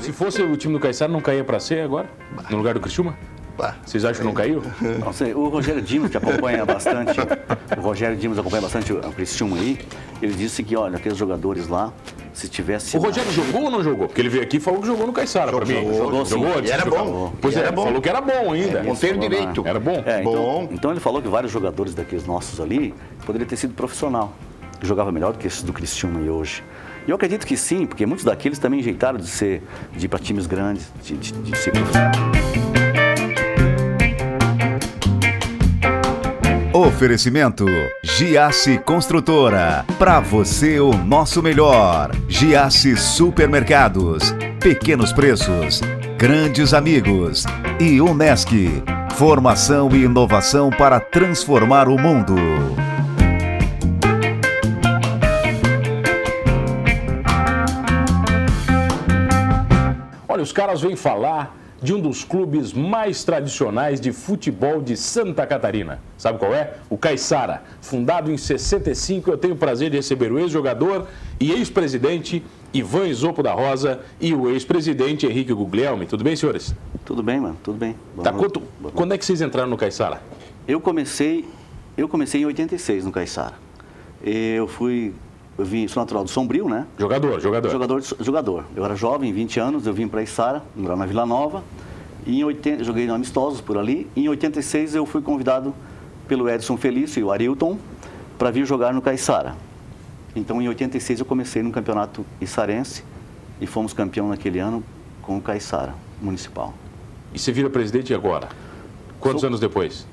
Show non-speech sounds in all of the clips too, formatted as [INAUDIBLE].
Se fosse o time do Caixara, não caía para C agora? No lugar do Criciúma? Vocês acham que não caiu? [LAUGHS] Não sei, o Rogério Dimos, que acompanha bastante, o Rogério Dimos acompanha bastante o Criciúma aí, ele disse que, olha, aqueles jogadores lá, se tivesse... O Rogério jogou ou não jogou? Porque ele veio aqui e falou que jogou no Caixara para mim. Jogou, jogou, jogou sim. era bom. Pois era é, bom. falou que era bom ainda. É, Ponteiro direito. Era bom? É, então, Bom. então ele falou que vários jogadores daqueles nossos ali poderia ter sido profissional, que jogava melhor do que esses do Criciúma aí hoje. Eu acredito que sim, porque muitos daqueles também jeitaram de ser de ir para times grandes, de, de, de ser profissional. Oferecimento Giasse Construtora. Para você o nosso melhor. Giasse Supermercados. Pequenos preços. Grandes amigos. E Unesc. Formação e inovação para transformar o mundo. Caras vêm falar de um dos clubes mais tradicionais de futebol de Santa Catarina. Sabe qual é? O Caiçara. Fundado em 65, eu tenho o prazer de receber o ex-jogador e ex-presidente Ivan Isopo da Rosa e o ex-presidente Henrique Guglielmi. Tudo bem, senhores? Tudo bem, mano, tudo bem. Tá, quanto- quando é que vocês entraram no Caiçara? Eu comecei, eu comecei em 86 no Caiçara. Eu fui, eu vim, sou natural do Sombrio, né? Jogador, jogador. Jogador, jogador. Eu era jovem, 20 anos, eu vim para Içara, lá na Vila Nova. E em 80, joguei no Amistosos por ali. E em 86 eu fui convidado pelo Edson Felício e o Arilton para vir jogar no Caiçara. Então em 86 eu comecei no campeonato içarense e fomos campeão naquele ano com o Caiçara Municipal. E você vira presidente agora? Quantos Sou- anos depois?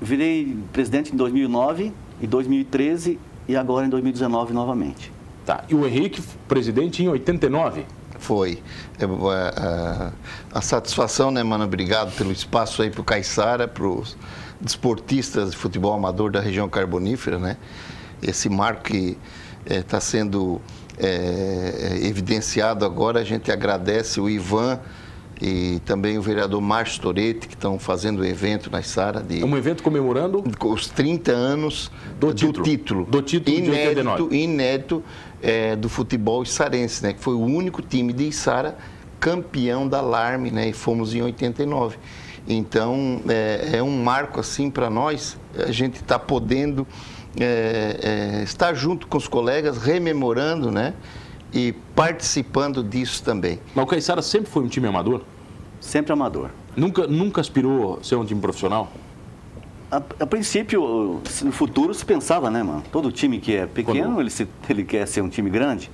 Virei presidente em 2009, em 2013 e agora em 2019 novamente. Tá. E o Henrique, presidente em 89? Foi. É, a, a- a satisfação, né, mano? Obrigado pelo espaço aí pro Caiçara, pros desportistas de futebol amador da região carbonífera, né? Esse marco que está sendo é, evidenciado agora, a gente agradece o Ivan e também o vereador Márcio Toretti, que estão fazendo o evento na Sara de um evento comemorando os 30 anos Do do, título. título. Do título de inédito, 89. inédito é, do futebol içarense, né? Que foi o único time de Içara campeão da Larme, né? E fomos em 89. Então, é, é um marco assim para nós. A gente está podendo é, é, estar junto com os colegas, rememorando, né? E participando disso também. Mas o Caiçara sempre foi um time amador? Sempre amador. Nunca, nunca aspirou a ser um time profissional? A, a princípio, no futuro se pensava, né, mano? Todo time que é pequeno, Quando- ele, se- ele quer ser um time grande.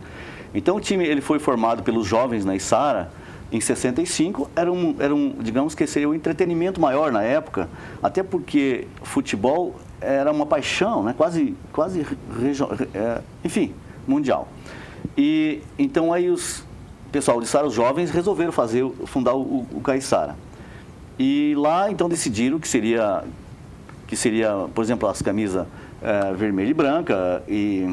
Então, o time ele foi formado pelos jovens na Isara em 65. Era um, era um, digamos que seria um entretenimento maior na época, até porque futebol era uma paixão, né? Quase, quase é, enfim, mundial. E então aí os pessoal de Sara, os jovens, resolveram fazer, fundar o, o Caiçara. E lá então decidiram que seria que seria, por exemplo, as camisas eh, vermelha e branca e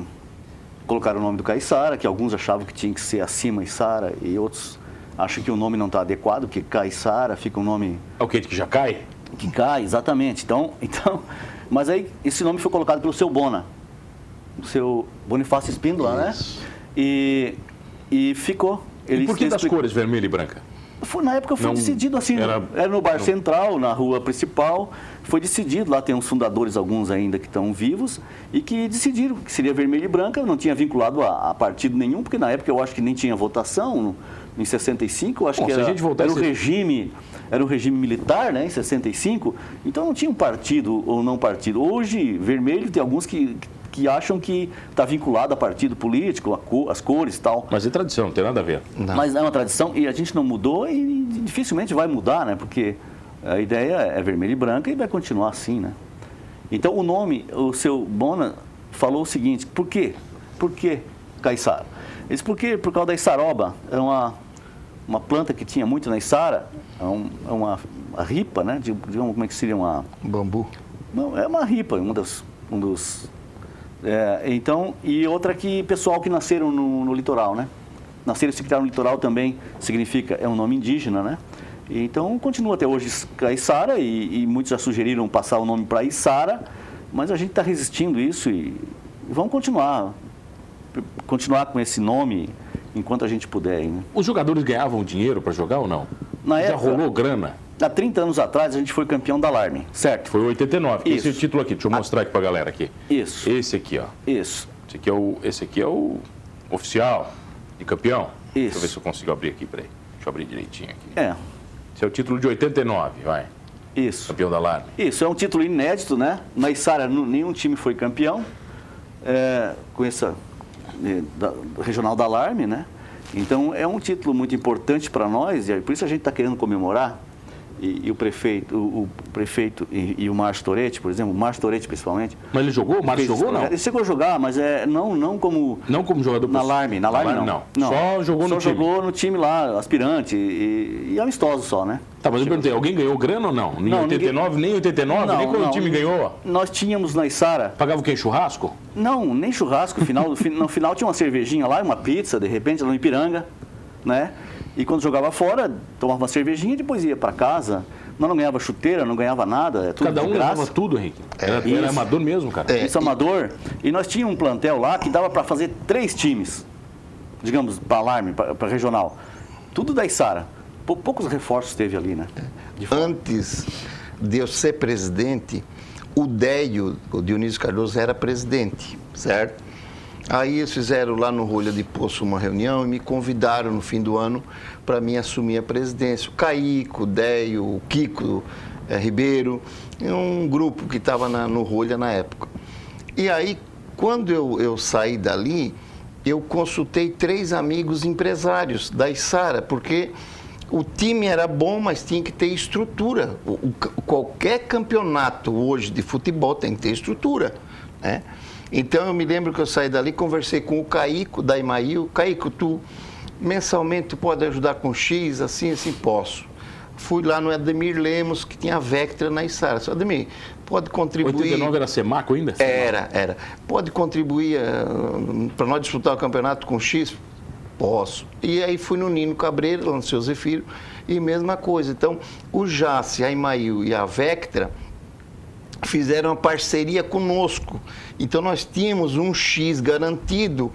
colocaram o nome do Caiçara, que alguns achavam que tinha que ser acima Içara e outros acham que o nome não está adequado, porque Caiçara fica um nome É o que que já cai? que cai, exatamente. Então, [LAUGHS] então, mas aí esse nome foi colocado pelo seu Bona, o seu Bonifácio Espíndola, né? E, e ficou. e por que das cores vermelha e branca? foi, na época foi Não- decidido assim, era- era, no Bar não- Central, na rua principal, foi decidido, lá tem uns fundadores, alguns ainda que estão vivos, e que decidiram que seria vermelho e branca, não tinha vinculado a, a partido nenhum, porque na época eu acho que nem tinha votação, em 65, eu acho Bom, que era, era esse- regime, era um regime militar, né, em 65, então não tinha um partido ou não partido. Hoje, vermelho, tem alguns que, que acham que está vinculado a partido político, a co- as cores e tal. Mas é tradição, não tem nada a ver. Não. Mas é uma tradição e a gente não mudou e dificilmente vai mudar, né? Porque a ideia é vermelha e branca e vai continuar assim, né? Então o nome, o seu Bona falou o seguinte, por quê? Por que Caiçara? Ele disse, por quê? Por causa da Içaroba, era uma, uma planta que tinha muito na Içara, é um- é uma, uma ripa, né? Digamos, como é que seria uma... Bambu. Não, é uma ripa, um dos. Um dos é, então, e outra que pessoal que nasceram no, no litoral, né? Nasceram e se criaram no litoral também significa, é um nome indígena, né? Então, continua até hoje Caiçara e, e muitos já sugeriram passar o nome para Içara, mas a gente está resistindo isso e, e vamos continuar. continuar com esse nome enquanto a gente puder. Né? Os jogadores ganhavam dinheiro para jogar ou não? Na Já época- rolou grana? Há 30 anos atrás, a gente foi campeão da Alarme, certo? Foi 89. Isso. Esse título aqui, deixa eu mostrar aqui pra galera aqui. Isso, Esse aqui, ó. isso. Esse aqui é o, esse aqui é o oficial de campeão. Deixa eu Isso. ver se eu consigo abrir aqui, peraí. Deixa eu abrir direitinho aqui. É, Esse é o título de 89, vai. isso. Campeão da Alarme. Isso, é um título inédito, né? Na Içara, nu- nenhum time foi campeão é, com essa é, da- regional da Alarme, né? Então, é um título muito importante para nós e é por isso a gente está querendo comemorar. E, e o prefeito, o, o prefeito e, e o Márcio Toretti, por exemplo, o Márcio Toretti principalmente. Mas ele jogou? O Márcio jogou não? Ele chegou a jogar, mas é, não, não como Não como jogador na Alarme, na Alarme não. Só jogou no Só time. jogou no time lá, aspirante e, e amistoso só, né? Tá, mas eu perguntei, alguém ganhou grana ou não? Nem Não, 89, nem 89, nem quando o time ganhou? Nós tínhamos na Içara, Pagava o quê? Churrasco? não, nem churrasco, final, [LAUGHS] fi- no final tinha uma cervejinha lá, uma pizza, de repente, lá no Ipiranga, né? E quando jogava fora, tomava uma cervejinha e depois ia para casa. Nós não ganhava chuteira, não ganhava nada, é tudo Cada um levava tudo, Henrique. Era, era amador mesmo, cara. É. Isso amador. E nós tínhamos um plantel lá que dava para fazer três times, digamos, para alarme, para regional. Tudo da Içara. Pou- Poucos reforços teve ali, né? De. Antes de eu ser presidente, o Déio, o Dionísio Cardoso, era presidente, certo? Aí eles fizeram lá no Rolha de Poço uma reunião e me convidaram no fim do ano para mim assumir a presidência. O Caico, o Déio, o Kiko eh, Ribeiro, um grupo que estava no Rolha na época. E aí, quando eu, eu saí dali, eu consultei três amigos empresários da Isara, porque o time era bom, mas tinha que ter estrutura. O- o qualquer campeonato hoje de futebol tem que ter estrutura. Né? Então eu me lembro que eu saí dali, conversei com o Caico da Imail. Caico, tu mensalmente pode ajudar com X, assim, assim, posso. Fui lá no Ademir Lemos, que tinha a Vectra na Isara. Ademir, pode contribuir. 89 era Semaco ainda? Era, era. Pode contribuir para nós disputar o campeonato com X? Posso. E aí fui no Nino Cabreira, lá no seu Zefiro, e mesma coisa. Então, o Jace, a Imail e a Vectra fizeram uma parceria conosco. Então, nós tínhamos um X garantido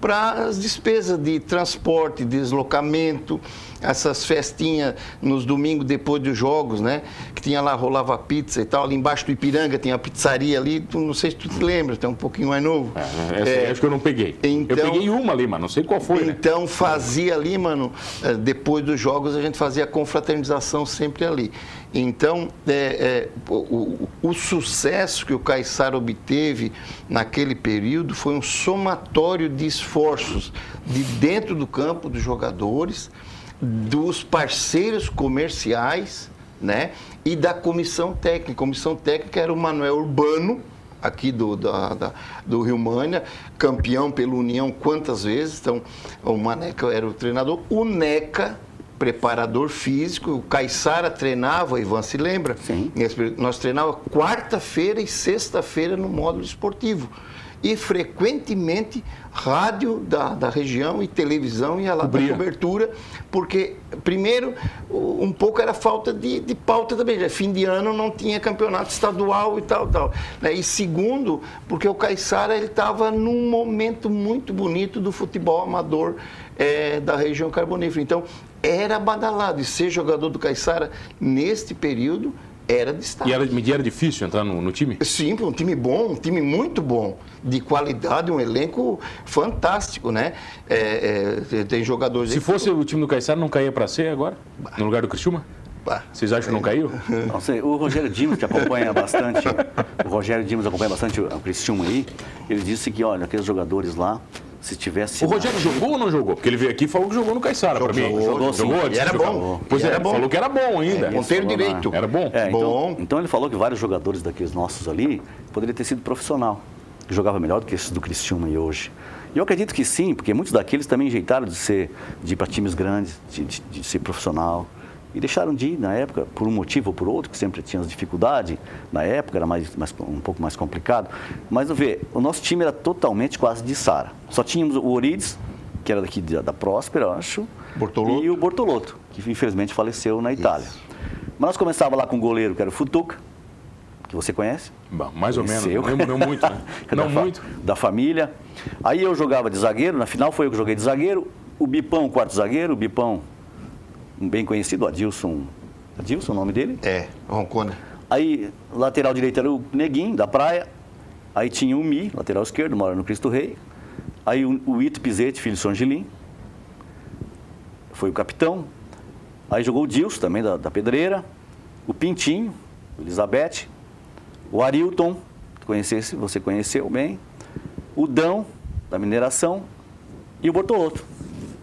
para as despesas de transporte, deslocamento, essas festinhas nos domingos depois dos jogos, né? Que tinha lá, rolava pizza e tal. Ali embaixo do Ipiranga tinha uma pizzaria ali. Tu, não sei se tu te lembra, é um pouquinho mais novo. É, essa É, acho que eu não peguei. então- eu peguei uma ali, mas não sei qual foi, né? então fazia ali, mano, eh, depois dos jogos a gente fazia a confraternização sempre ali. Então, é, é, o, o- o sucesso que o Caissara obteve naquele período foi um somatório de esforços de dentro do campo dos jogadores, dos parceiros comerciais, né? E da comissão técnica. A comissão técnica era o Manuel Urbano, aqui do, da, da- do Rio Mânia, campeão pela União quantas vezes. Então, o Maneca era o treinador. O Neca, preparador físico. O Caissara treinava, Ivan se lembra? Sim. Nós treinava quarta-feira e sexta-feira no módulo esportivo. E frequentemente rádio da, da região e televisão ia lá Cobria. cobertura, porque, primeiro, um pouco era falta de, de pauta também. Já fim de ano não tinha campeonato estadual e tal, tal. né? E segundo, porque o Caiçara estava num momento muito bonito do futebol amador eh, da região carbonífera. Então, era badalado. E ser jogador do Caiçara neste período era destaque. E era, e era difícil entrar no, no time? Sim, um time bom, um time muito bom, de qualidade, um elenco fantástico, né? É, é, tem jogadores. Se fosse o time do Caissara, não caía pra C agora? No lugar do Criciúma? Bah, Vocês acham que não caiu? [LAUGHS] Não sei, o Rogério Dimos, que acompanha bastante, o Rogério Dimos acompanha bastante o Cristiano aí, ele disse que, olha, aqueles jogadores lá, se tivesse... O Rogério jogou ou não jogou? Porque ele veio aqui e falou que jogou no Caissara pra mim. Jogou, jogou, sim. Jogou, E era jogou. bom. Pois E é, era bom. falou que era bom ainda. É, ponteiro direito. Era bom? É, então, Bom. então ele falou que vários jogadores daqueles nossos ali poderiam ter sido profissional. Jogava melhor do que esses do Cristiano aí hoje. E eu acredito que sim, porque muitos daqueles também jeitaram de ser de ir para times grandes, de, de- de ser profissional. E deixaram de ir na época, por um motivo ou por outro, que sempre tinha as dificuldades. Na época era mais, mais- um pouco mais complicado. Mas vê, o nosso time era totalmente quase de Sara. Só tínhamos o Orides, que era daqui da, da Próspera, eu acho. Bortolotto. E o Bortolotto, que infelizmente faleceu na Itália. Mas nós começava lá com o goleiro, que era o Futuca, que você conhece. Bom, mais ou menos. Não, não muito, né? [LAUGHS] não da muito. Da família. Aí eu jogava de zagueiro, na final foi eu que joguei de zagueiro. O Bipão, quarto zagueiro, o Bipão, um bem conhecido, Adilson. Adilson, o nome dele? É, Roncona. Aí, lateral direito era o Neguinho, da praia. Aí tinha o Mi, lateral esquerdo, mora no Cristo Rei. Aí o, o Ito Pizete, filho de São Angelim. Foi o capitão. Aí jogou o Dilson, também da, da Pedreira. O Pintinho, o Elizabeth. O Arilton, conhecesse, você conheceu bem. O Dão, da mineração. E o Bortoloto,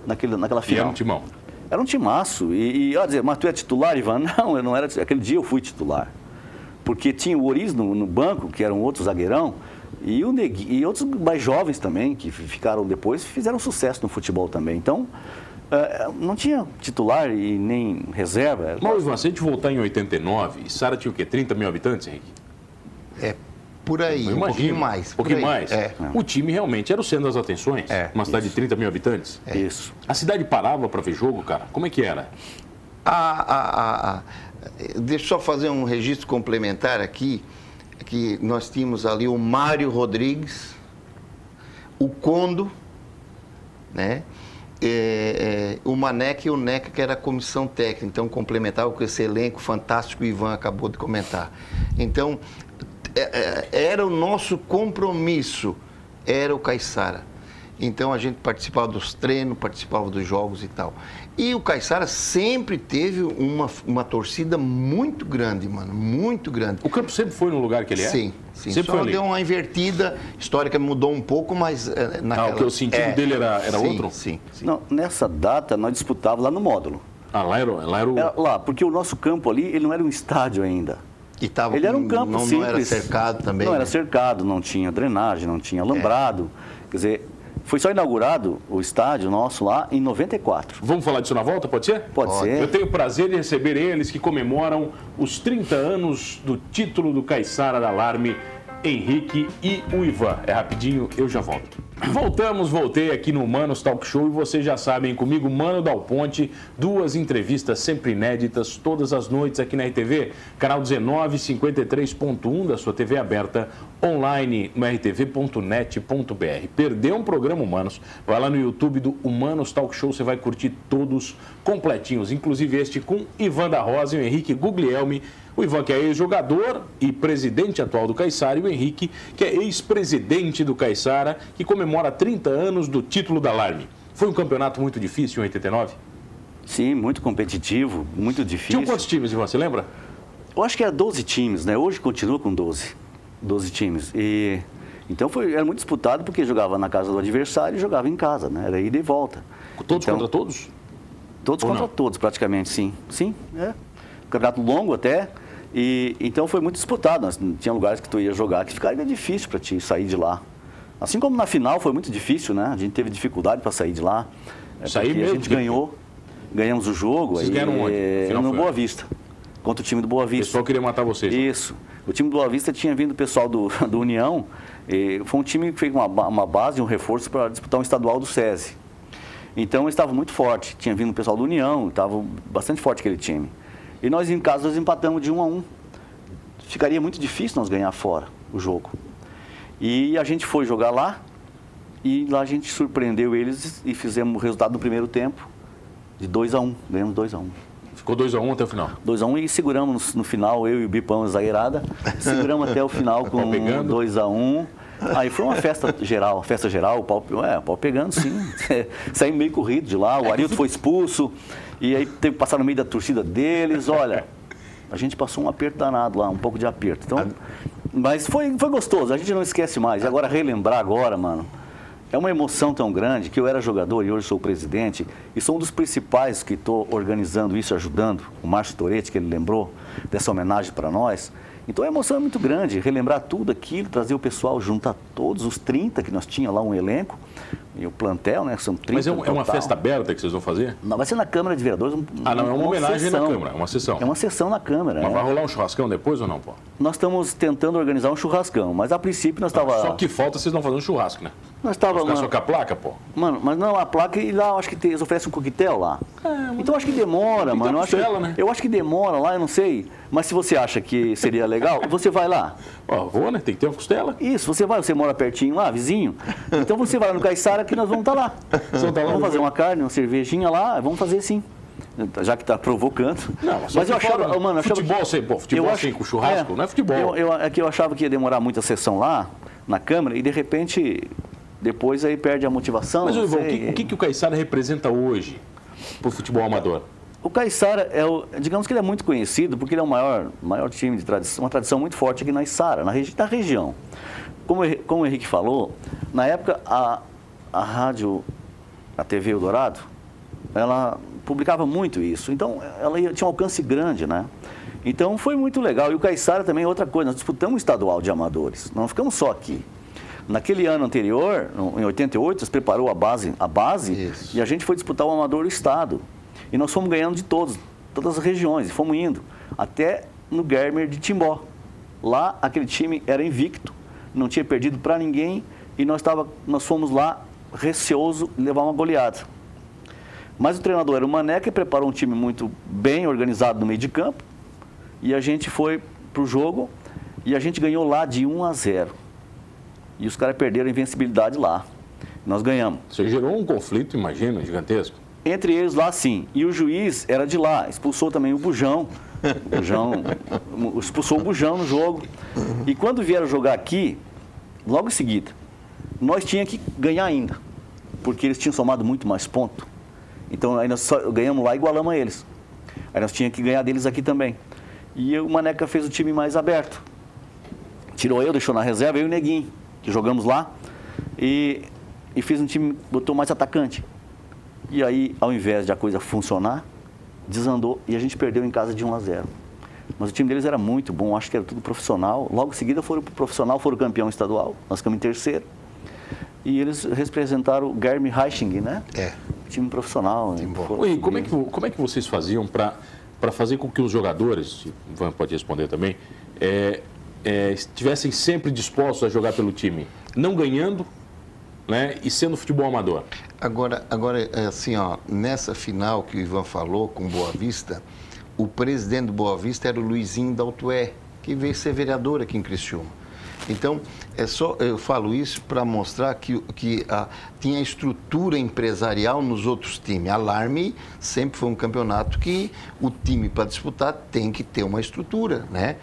naquele, naquela E final. era um timão. Era um timaço. E, e ó, dizer, mas tu é titular, Ivan? [LAUGHS] Não, eu não era. Aquele dia eu fui titular. Porque tinha o Oriz no, no banco, que era um outro zagueirão, e, o Negui, e outros mais jovens também, que fi- ficaram depois, fizeram sucesso no futebol também. Então, eh, não tinha titular e nem reserva. Mas, Ivan, se a gente voltar em 89, Sara tinha o quê? 30 mil habitantes, Henrique? É por aí, Eu um imagino. pouquinho mais. Um pouquinho mais. É. O time realmente era o centro das atenções. É, Uma cidade de 30 mil habitantes. Isso. A cidade parava para ver jogo, cara? Como é que era? A- a- a- a- deixa eu só fazer um registro complementar aqui, que nós tínhamos ali o Mário Rodrigues, o Condo, né? É, é, o Maneca e o Neca, que era a comissão técnica, então complementava com esse elenco fantástico que o Ivan acabou de comentar. Então, é, é, era o nosso compromisso, era o Caiçara. Então a gente participava dos treinos, participava dos jogos e tal. E o Caiçara sempre teve uma, uma torcida muito grande, mano, muito grande. O campo sempre foi no lugar que ele é? Sim, sim. Sempre Só foi ali. deu uma invertida, histórica mudou um pouco, mas é, naquela... Ah, o que o sentido dele era- era sim, outro? Sim, sim. Não, nessa data, nós disputávamos lá no módulo. Ah, lá era, lá era o... Era lá, porque o nosso campo ali, ele não era um estádio ainda. E tava Ele era um campo não, simples. não era cercado também. Não era né? cercado, não tinha drenagem, não tinha alambrado. Quer dizer, foi só inaugurado o estádio nosso lá em 94. Vamos falar disso na volta, pode ser? Pode ser. Eu tenho o prazer de receber eles que comemoram os 30 anos do título do Caiçara da Alarme, Henrique e o Ivan. É rapidinho, eu já volto. Voltamos, voltei aqui no Manos Talk Show e vocês já sabem, comigo, Mano Dal Ponte, duas entrevistas sempre inéditas, todas as noites aqui na RTV, canal 1953.1 da sua TV aberta, online no rtv.net.br. Perdeu um programa Humanos? Vai lá no YouTube do Humanos Talk Show, você vai curtir todos completinhos, inclusive este com Ivan da Rosa e o Henrique Guglielmi. O Ivan, que é ex-jogador e presidente atual do Caiçara, e o Henrique, que é ex-presidente do Caiçara, que comemora 30 anos do título da Alarme. Foi um campeonato muito difícil em 89? Sim, muito competitivo, muito difícil. Tinham quantos times, Ivan? Você lembra? Eu acho que era 12 times, né? Hoje continua com 12. 12 times. E então foi, era muito disputado porque jogava na casa do adversário e jogava em casa, né? Era ida e volta. Todos Então, contra todos? Todos Ou contra não? todos, praticamente, sim. Sim, é. Campeonato longo até. E então foi muito disputado. Nós, tinha lugares que tu ia jogar que ficaria difícil para te sair de lá. Assim como na final foi muito difícil, né? A gente teve dificuldade para sair de lá. É, Sair mesmo? A gente ganhou. Ganhamos o jogo. Vocês aí, ganharam onde? é, Final no foi Boa? Vista. Contra o time do Boa O Vista. pessoal queria matar vocês. né? Isso. O time do Boa Vista tinha vindo o pessoal do, [LAUGHS] do União. foi um time que fez uma, uma base, um reforço para disputar um estadual do SESI. Então eles estavam muito forte. Tinha vindo o pessoal do União, estava bastante forte aquele time. E nós em casa nós empatamos de um a um. Ficaria muito difícil nós ganhar fora o jogo. E a gente foi jogar lá e lá a gente surpreendeu eles e fizemos o resultado do primeiro tempo de 2 a 1 um. Ganhamos 2 a 1 um. Ficou 2x1 até o final. 2x1 um, e seguramos no, final, eu e o Bipão zagueirada, [LAUGHS] seguramos até o final com Pau pegando? 2x1. Aí foi uma festa geral, festa geral, o pau, é, o pau pegando sim. [LAUGHS] Saímos meio corrido de lá, o Arilton foi expulso, e aí teve que passar no meio da torcida deles, olha, a gente passou um aperto danado lá, um pouco de aperto. Então, mas foi, foi gostoso, a gente não esquece mais. E agora relembrar agora, mano, é uma emoção tão grande que eu era jogador e hoje sou presidente e sou um dos principais que estou organizando isso, ajudando o Márcio Toretti, que ele lembrou dessa homenagem para nós. Então a emoção é muito grande, relembrar tudo aquilo, trazer o pessoal, juntar todos os 30 que nós tinha lá um elenco E o plantel, né? São 30 Mas é, um- é uma festa aberta que vocês vão fazer? Não, vai ser na Câmara de Vereadores. um- Ah, não, é uma homenagem na sessão. Câmara, é uma sessão. É uma sessão na Câmara. Mas é. vai rolar um churrascão depois ou não, pô? Nós estamos tentando organizar um churrascão, mas a princípio nós estava. Só que falta vocês não fazendo churrasco, né? Nós estava Ficar só com a placa, pô. Mano, mas não, a placa e lá eu acho que tem, eles oferecem um coquetel lá. então eu acho que demora, É, mano. Eu acho, costela, né? eu acho que demora lá, eu não sei. Mas se você acha que seria legal, [LAUGHS] você vai lá. Ó, vou, né? Tem que ter uma costela. Isso, você vai, você mora pertinho lá, vizinho. Então você vai lá no Caiçara que nós vamos estar lá. [LAUGHS] Tá lá vamos no- fazer uma carne, uma cervejinha lá, vamos fazer sim. Já que está provocando. Não, mas que eu achava, fora, mano, eu achava futebol que- pô, futebol eu sem com churrasco, não é futebol. Eu, eu, é que eu achava que ia demorar muito a sessão lá, na Câmara, e de repente, depois aí perde a motivação. Mas, Ivan, o sei. que, o que, que o Caissara representa hoje pro futebol amador? O Caiçara é o, digamos que ele é muito conhecido porque ele é o maior, maior time de tradição, uma tradição muito forte aqui na Içara, na, regi- na região. Como, o como o Henrique falou, na época a, a rádio, a TV Eldorado, ela publicava muito isso. Então ela ia- tinha um alcance grande, né? Então foi muito legal. E o Caiçara também é outra coisa, nós disputamos o estadual de amadores, não ficamos só aqui. Naquele ano anterior, em 88, você preparou a base, a base Isso. e a gente foi disputar o amador do estado. E nós fomos ganhando de todos, todas as regiões, e fomos indo até no Germer de Timbó. Lá aquele time era invicto, não tinha perdido para ninguém e nós, tava, nós fomos lá receoso levar uma goleada. Mas o treinador era o Mané, que preparou um time muito bem organizado no meio de campo. E a gente foi pro jogo e a gente ganhou lá de 1 a 0. E os caras perderam a invencibilidade lá. Nós ganhamos. Você gerou um conflito, imagina, gigantesco. Entre eles lá sim. E o juiz era de lá, expulsou também o Bujão. O Bujão [LAUGHS] expulsou o Bujão no jogo. E quando vieram jogar aqui, logo em seguida, nós tínhamos que ganhar ainda. Porque eles tinham somado muito mais ponto. Então aí nós ganhamos lá e igualamos a eles. Aí nós tínhamos que ganhar deles aqui também. E o Maneca fez o time mais aberto. Tirou eu, deixou na reserva, eu e o Neguinho, que jogamos lá. E, e fez um time, botou mais atacante. E aí, ao invés de a coisa funcionar, desandou e a gente perdeu em casa de 1 a 0. Mas o time deles era muito bom, acho que era tudo profissional. Logo em seguida foram pro profissional, foram campeão estadual, nós ficamos em terceiro. E eles representaram o Garmin Reiching, né? É. Time profissional. né? bom. Foram Oi, como é, que, como é que vocês faziam para fazer com que os jogadores, o Ivan pode responder também, é, é, estivessem sempre dispostos a jogar pelo time? Não ganhando né, e sendo futebol amador. Agora, agora é assim, ó, nessa final que o Ivan falou com Boa Vista, o presidente do Boa Vista era o Luizinho Daltué, que veio ser vereador aqui em Criciúma. Então, é só, eu falo isso para mostrar que, que a, tinha estrutura empresarial nos outros times. Alarme sempre foi um campeonato que o time para disputar tem que ter uma estrutura, né?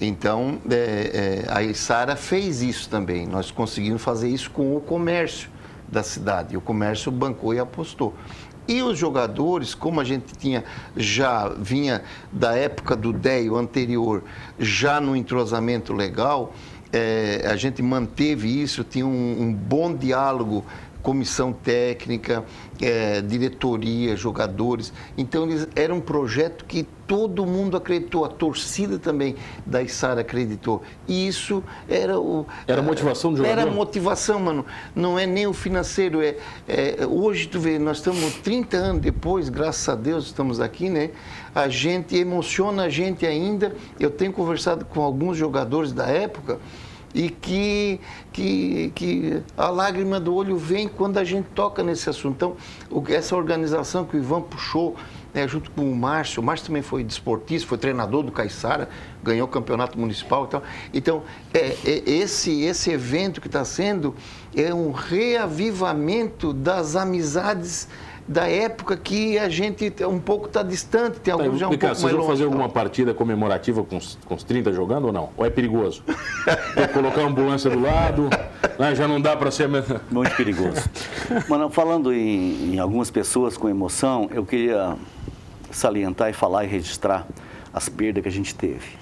Então, é, é, a Isara fez isso também. Nós conseguimos fazer isso com o comércio da cidade. O comércio bancou e apostou. E os jogadores, como a gente tinha já vinha da época do DEI, o anterior, já no entrosamento legal, eh, a gente manteve isso, tinha um, um bom diálogo, comissão técnica, eh, diretoria, jogadores. Então, eles, era um projeto que todo mundo acreditou, a torcida também da Isara acreditou. E isso era o. Era a motivação do jogador? Era a motivação, mano. Não é nem o financeiro. É, é, hoje, tu vê, nós estamos 30 anos depois, graças a Deus, estamos aqui, né? A gente emociona a gente ainda. Eu tenho conversado com alguns jogadores da época e que, que, que a lágrima do olho vem quando a gente toca nesse assunto. Então, o- essa organização que o Ivan puxou, né, junto com o Márcio, o Márcio também foi desportista, foi treinador do Caiçara, ganhou o campeonato municipal e tal. Então, é, é, esse, esse evento que está sendo é um reavivamento das amizades da época que a gente um pouco está distante, tem Tá, alguns já um pouco vocês vão longe. fazer alguma partida comemorativa com os, com os 30 jogando ou não? Ou é perigoso? Tem que colocar uma ambulância do lado, né, já não dá para ser... [LAUGHS] Muito perigoso. Mano, falando em, em algumas pessoas com emoção, eu queria salientar e falar e registrar as perdas que a gente teve.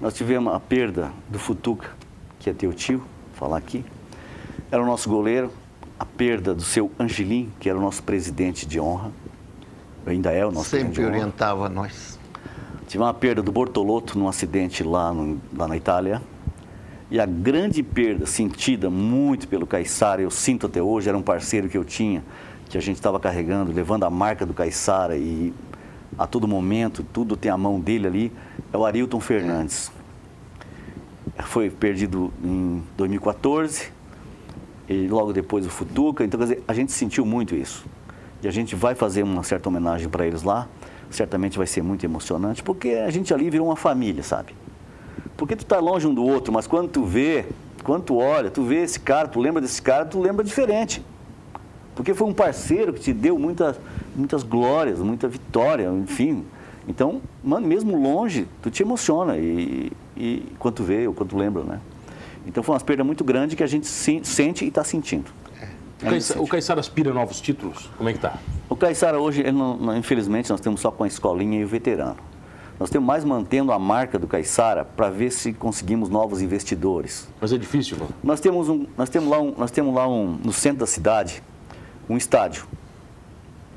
Nós tivemos a perda do Futuca, que é teu tio, falar aqui. Era o nosso goleiro. A perda do seu Angelim, que era o nosso presidente de honra. Ainda é o nosso presidente Sempre orientava nós. Tive uma perda do Bortolotto num acidente lá, no- lá na Itália. E a grande perda sentida muito pelo Caissara, eu sinto até hoje, era um parceiro que eu tinha, que a gente estava carregando, levando a marca do Caissara e a todo momento, tudo tem a mão dele ali, é o Arilton Fernandes. Foi perdido em 2014, e logo depois o Futuca, então quer dizer, a gente sentiu muito isso. E a gente vai fazer uma certa homenagem para eles lá, certamente vai ser muito emocionante, porque a gente ali virou uma família, sabe? Porque tu tá longe um do outro, mas quando tu vê, quando tu olha, tu vê esse cara, tu lembra desse cara, tu lembra diferente. Porque foi um parceiro que te deu muitas, muitas glórias, muita vitória, enfim. Então, mano, mesmo longe, tu te emociona e, e quando tu vê ou quando tu lembra, né? Então foi uma perda muito grande que a gente sente e está sentindo. É. O Caissara aspira novos títulos? Como é que tá? O Caissara hoje, não, infelizmente, nós temos só com a escolinha e o veterano. Nós temos mais mantendo a marca do Caissara para ver se conseguimos novos investidores. Mas é difícil, mano. Nós temos um, nós temos lá um, nós temos lá um, no centro da cidade, um estádio.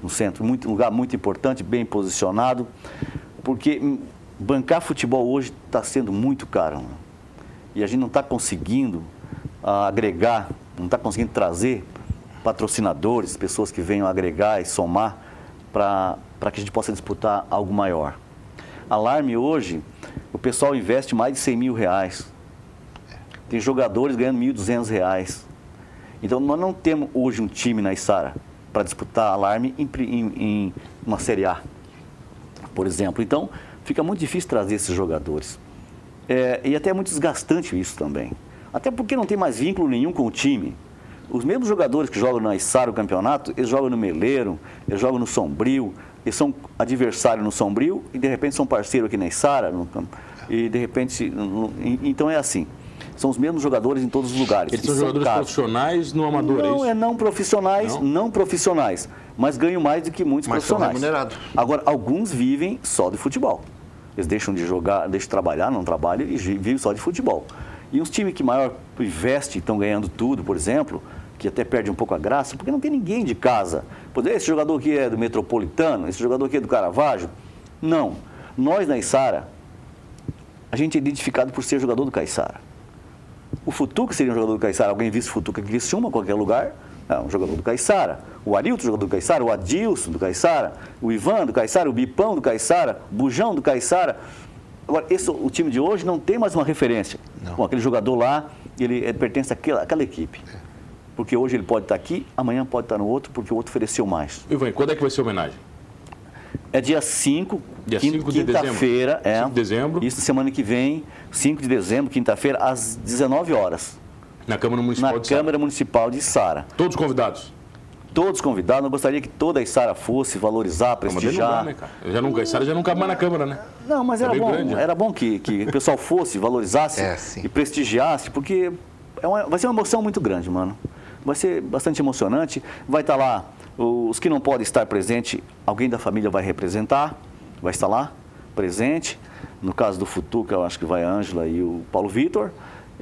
No centro, muito, um lugar muito importante, bem posicionado, porque bancar futebol hoje está sendo muito caro. Mano. E a gente não está conseguindo uh, agregar, não está conseguindo trazer patrocinadores, pessoas que venham agregar e somar para que a gente possa disputar algo maior. Alarme hoje, o pessoal investe mais de 100 mil reais. Tem jogadores ganhando 1.200 reais. Então, nós não temos hoje um time na Isara para disputar alarme em, em, em, uma Série A, por exemplo. Então, fica muito difícil trazer esses jogadores. É, e até é muito desgastante isso também. Até porque não tem mais vínculo nenhum com o time. Os mesmos jogadores que jogam na Isara o campeonato, eles jogam no Meleiro, eles jogam no Sombrio, eles são adversários no Sombrio e de repente são parceiros aqui na Isara, no, e de repente, no, então é assim. São os mesmos jogadores em todos os lugares. Eles são jogadores caros. profissionais no amador, Não, é, é não profissionais, não? não? profissionais, mas ganham mais do que muitos mas profissionais. São remunerados. Agora, alguns vivem só de futebol. Eles deixam de jogar, deixam de trabalhar, não trabalham e vivem só de futebol. E os times que maior investe estão ganhando tudo, por exemplo, que até perde um pouco a graça, porque não tem ninguém de casa. Pô, esse jogador aqui é do Metropolitano, esse jogador aqui é do Caravaggio. Não. Nós na Isara, a gente é identificado por ser jogador do Caixara. O Futuca seria um jogador do Caixara, alguém visse Futuca que Criciúma, em qualquer lugar, é um jogador do Caixara. O Arilton, jogador do Caixara, o Adilson do Caixara, o Ivan do Caixara, o Bipão do Caixara, o Bujão do Caixara. Agora, esse, o time de hoje não tem mais uma referência. Não. Bom, aquele jogador lá, ele é, pertence àquela, àquela equipe. É. Porque hoje ele pode estar aqui, amanhã pode estar no outro, porque o outro ofereceu mais. Ivan, quando é que vai ser a homenagem? É dia 5, dia quinta-feira. É, 5 de dezembro. Isso semana que vem, 5 de dezembro, quinta-feira, às 19 horas. Na Câmara Municipal Na de Câmara Municipal de Sara. Todos convidados? Todos convidados. Eu gostaria que toda a Sara fosse valorizar, prestigiar. Não, mas né, cara? Eu já não, a Sara já não cabe mais na Câmara, né? Não, mas é era, bom, grande, era bom que, que o pessoal fosse, valorizasse [LAUGHS] é, e prestigiasse, porque é uma, vai ser uma emoção muito grande, mano. Vai ser bastante emocionante. Vai estar lá os que não podem estar presente, alguém da família vai representar, vai estar lá presente. No caso do Futuca, eu acho que vai a Ângela e o Paulo Vitor.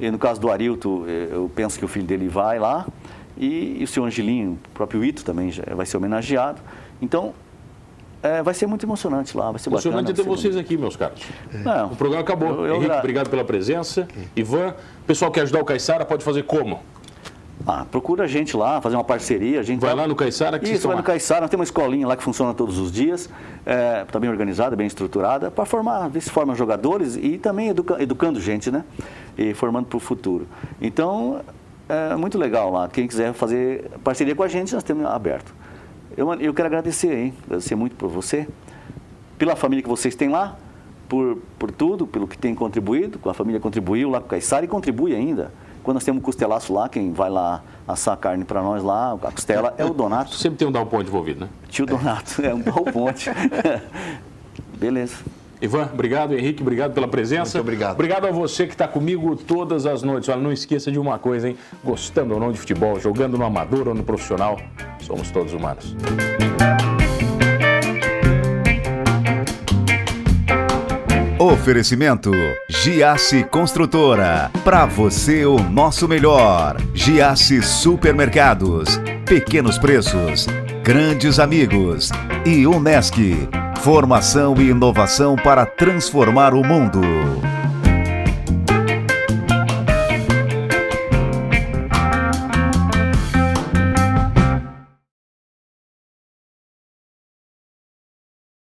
E no caso do Arilto, eh, eu penso que o filho dele vai lá. E, e o seu Angelinho, o próprio Ito também vai ser homenageado. Então, é, vai ser muito emocionante lá, vai ser emocionante bacana. ter vocês aqui, meus caros. É. O programa acabou. Eu, eu Henrique, obrigado pela presença. Ivan, pessoal que quer ajudar o Caissara, pode fazer como? Ah, procura a gente lá, fazer uma parceria. A gente vai lá no Caiçara que Isso, vai no Caiçara. Nós temos uma escolinha lá que funciona todos os dias, está é, tá bem organizada, bem estruturada, para formar, ver se forma jogadores e também educa, educando gente, né? E formando para o futuro. Então, é muito legal lá. Quem quiser fazer parceria com a gente, nós temos aberto. Eu, eu quero agradecer, hein? Agradecer muito por você, pela família que vocês têm lá, por, por tudo, pelo que tem contribuído, a família contribuiu lá com o Caiçara e contribui ainda. Quando nós temos um costelaço lá, quem vai lá assar carne para nós lá, a costela é o Donato. Sempre tem um Dal Ponte envolvido, né? Tio Donato, [LAUGHS] é um Dal Ponte. [LAUGHS] Beleza. Ivan, obrigado. Henrique, obrigado pela presença. Muito obrigado. Obrigado a você que está comigo todas as noites. Olha, não esqueça de uma coisa, hein? Gostando ou não de futebol, jogando no amador ou no profissional, somos todos humanos. Oferecimento Giasse Construtora. Para você o nosso melhor. Giasse Supermercados. Pequenos preços. Grandes amigos. E Unesc. Formação e inovação para transformar o mundo.